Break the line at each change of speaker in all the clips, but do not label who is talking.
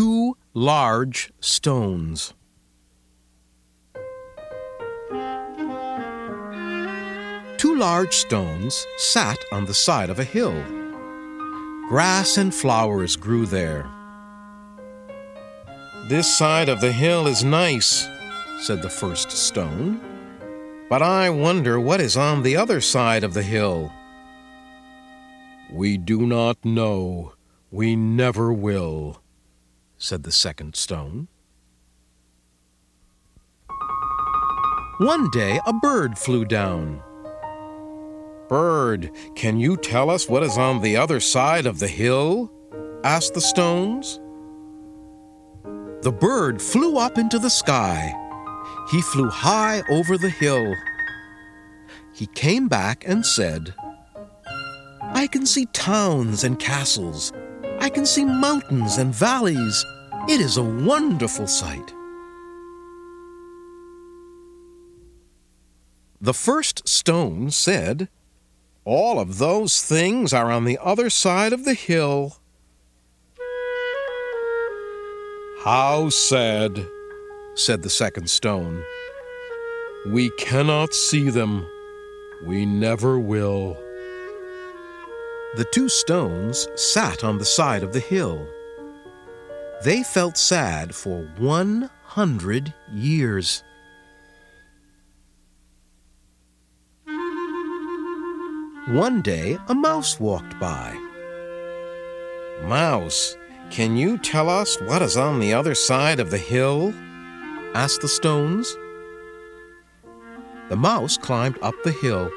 two large stones. Two large stones sat on the side of a hill. Grass and flowers grew there. This side of the hill is nice, said the first stone. But I wonder what is on the other side of the hill. We do not know. We never will, said the second stone. One day a bird flew down. Bird, can you tell us what is on the other side of the hill? asked the stones. The bird flew up into the sky. He flew high over the hill. He came back and said, I can see towns and castles. I can see mountains and valleys. It is a wonderful sight. The first stone said, All of those things are on the other side of the hill. How sad, said the second stone. We cannot see them. We never will. The two stones sat on the side of the hill. They felt sad for one hundred years. One day, a mouse walked by. Mouse, can you tell us what is on the other side of the hill? asked the stones. The mouse climbed up the hill.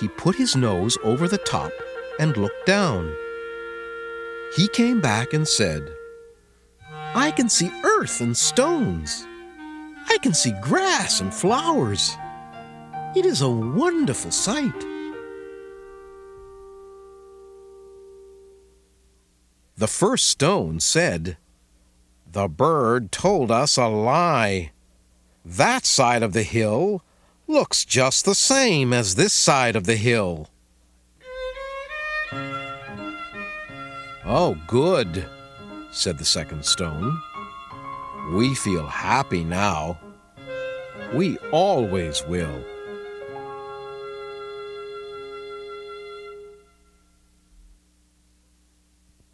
He put his nose over the top and looked down. He came back and said, I can see earth and stones. I can see grass and flowers. It is a wonderful sight. The first stone said, The bird told us a lie. That side of the hill looks just the same as this side of the hill. Oh, good, said the second stone. We feel happy now. We always will.